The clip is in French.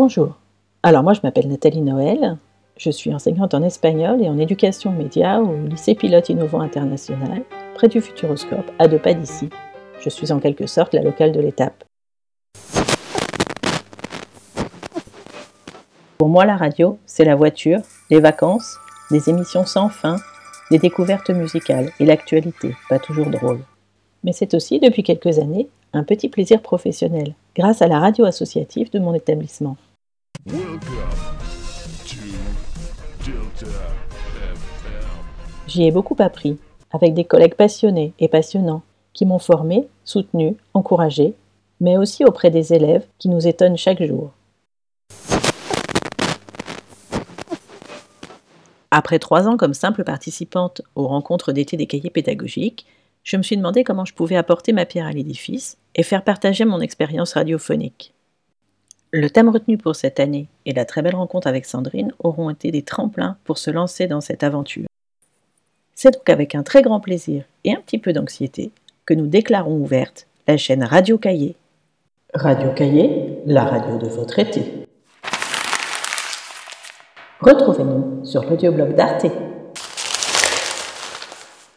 Bonjour. Alors moi je m'appelle Nathalie Noël, je suis enseignante en espagnol et en éducation média au lycée Pilote Innovant International, près du Futuroscope, à deux pas d'ici. Je suis en quelque sorte la locale de l'étape. Pour moi la radio, c'est la voiture, les vacances, des émissions sans fin, des découvertes musicales et l'actualité, pas toujours drôle. Mais c'est aussi, depuis quelques années, un petit plaisir professionnel, grâce à la radio associative de mon établissement. J'y ai beaucoup appris, avec des collègues passionnés et passionnants, qui m'ont formé, soutenu, encouragé, mais aussi auprès des élèves qui nous étonnent chaque jour. Après trois ans comme simple participante aux rencontres d'été des cahiers pédagogiques, je me suis demandé comment je pouvais apporter ma pierre à l'édifice et faire partager mon expérience radiophonique. Le thème retenu pour cette année et la très belle rencontre avec Sandrine auront été des tremplins pour se lancer dans cette aventure. C'est donc avec un très grand plaisir et un petit peu d'anxiété que nous déclarons ouverte la chaîne Radio Cahier. Radio Cahier, la radio de votre été. Retrouvez-nous sur l'audioblog d'Arte.